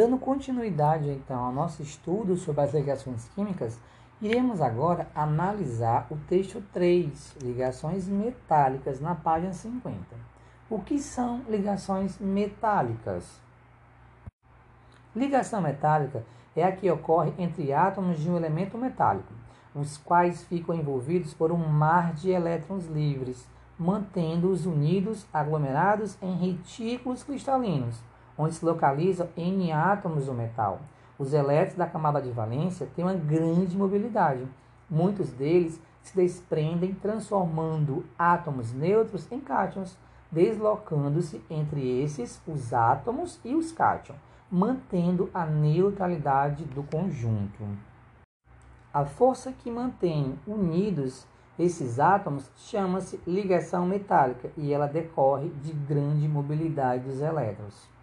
Dando continuidade então ao nosso estudo sobre as ligações químicas, iremos agora analisar o texto 3, ligações metálicas, na página 50. O que são ligações metálicas? Ligação metálica é a que ocorre entre átomos de um elemento metálico, os quais ficam envolvidos por um mar de elétrons livres, mantendo-os unidos, aglomerados em retículos cristalinos onde se localizam N átomos do metal. Os elétrons da camada de valência têm uma grande mobilidade. Muitos deles se desprendem, transformando átomos neutros em cátions, deslocando-se entre esses os átomos e os cátions, mantendo a neutralidade do conjunto. A força que mantém unidos esses átomos chama-se ligação metálica e ela decorre de grande mobilidade dos elétrons.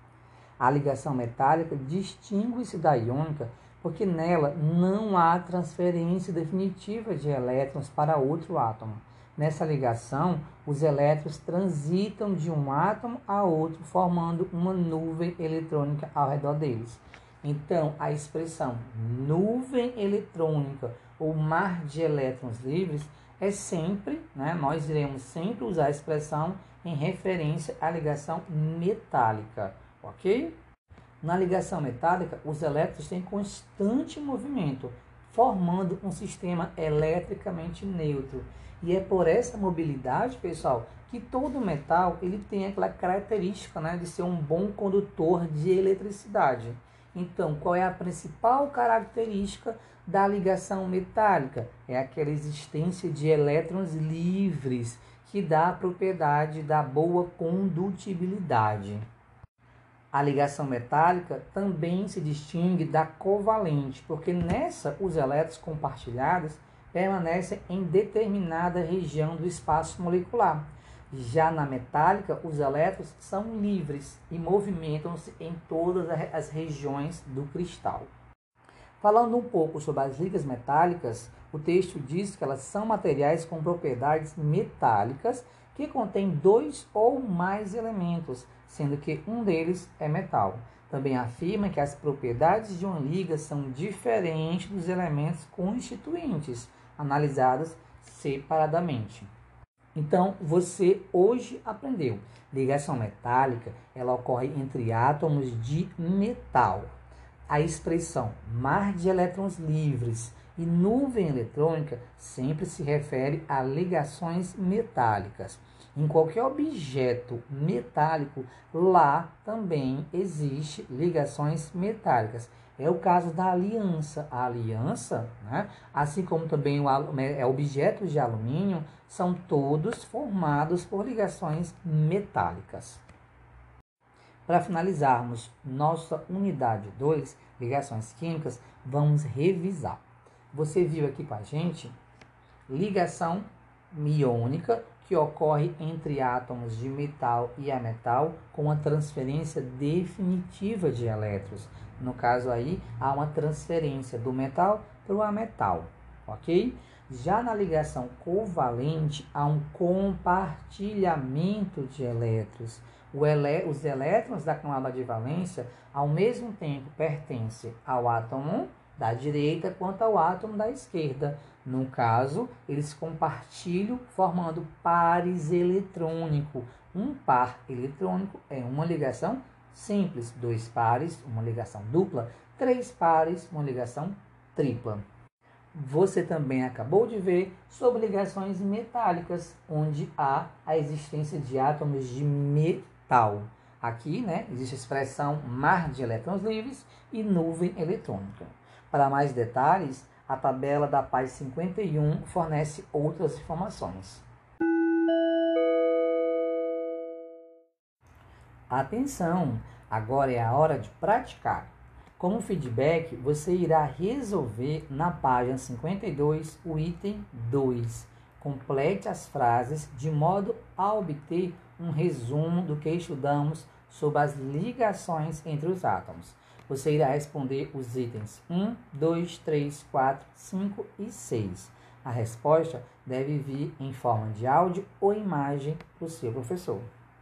A ligação metálica distingue-se da iônica porque nela não há transferência definitiva de elétrons para outro átomo. Nessa ligação, os elétrons transitam de um átomo a outro, formando uma nuvem eletrônica ao redor deles. Então, a expressão nuvem eletrônica ou mar de elétrons livres é sempre, né, nós iremos sempre usar a expressão em referência à ligação metálica ok? Na ligação metálica, os elétrons têm constante movimento, formando um sistema eletricamente neutro. E é por essa mobilidade, pessoal, que todo metal ele tem aquela característica né, de ser um bom condutor de eletricidade. Então, qual é a principal característica da ligação metálica? É aquela existência de elétrons livres, que dá a propriedade da boa condutibilidade. A ligação metálica também se distingue da covalente, porque nessa os elétrons compartilhados permanecem em determinada região do espaço molecular. Já na metálica, os elétrons são livres e movimentam-se em todas as regiões do cristal. Falando um pouco sobre as ligas metálicas, o texto diz que elas são materiais com propriedades metálicas que contêm dois ou mais elementos, sendo que um deles é metal. Também afirma que as propriedades de uma liga são diferentes dos elementos constituintes, analisadas separadamente. Então, você hoje aprendeu. Ligação metálica, ela ocorre entre átomos de metal. A expressão mar de elétrons livres e nuvem eletrônica sempre se refere a ligações metálicas. Em qualquer objeto metálico, lá também existe ligações metálicas. É o caso da aliança. A aliança, né, assim como também o, é, objetos de alumínio, são todos formados por ligações metálicas. Para finalizarmos nossa unidade 2, ligações químicas, vamos revisar. Você viu aqui com a gente ligação iônica que ocorre entre átomos de metal e ametal com a transferência definitiva de elétrons. No caso aí, há uma transferência do metal para o ametal, ok? Já na ligação covalente, há um compartilhamento de elétrons. Elé os elétrons da camada de valência, ao mesmo tempo, pertencem ao átomo da direita quanto ao átomo da esquerda. No caso, eles compartilham formando pares eletrônicos. Um par eletrônico é uma ligação simples, dois pares, uma ligação dupla, três pares, uma ligação tripla. Você também acabou de ver sobre ligações metálicas, onde há a existência de átomos de metal. Aqui, né, existe a expressão mar de elétrons livres e nuvem eletrônica. Para mais detalhes, a tabela da página 51 fornece outras informações. Atenção! Agora é a hora de praticar. Como feedback, você irá resolver na página 52 o item 2. Complete as frases de modo a obter um resumo do que estudamos sobre as ligações entre os átomos. Você irá responder os itens 1, 2, 3, 4, 5 e 6. A resposta deve vir em forma de áudio ou imagem para o seu professor.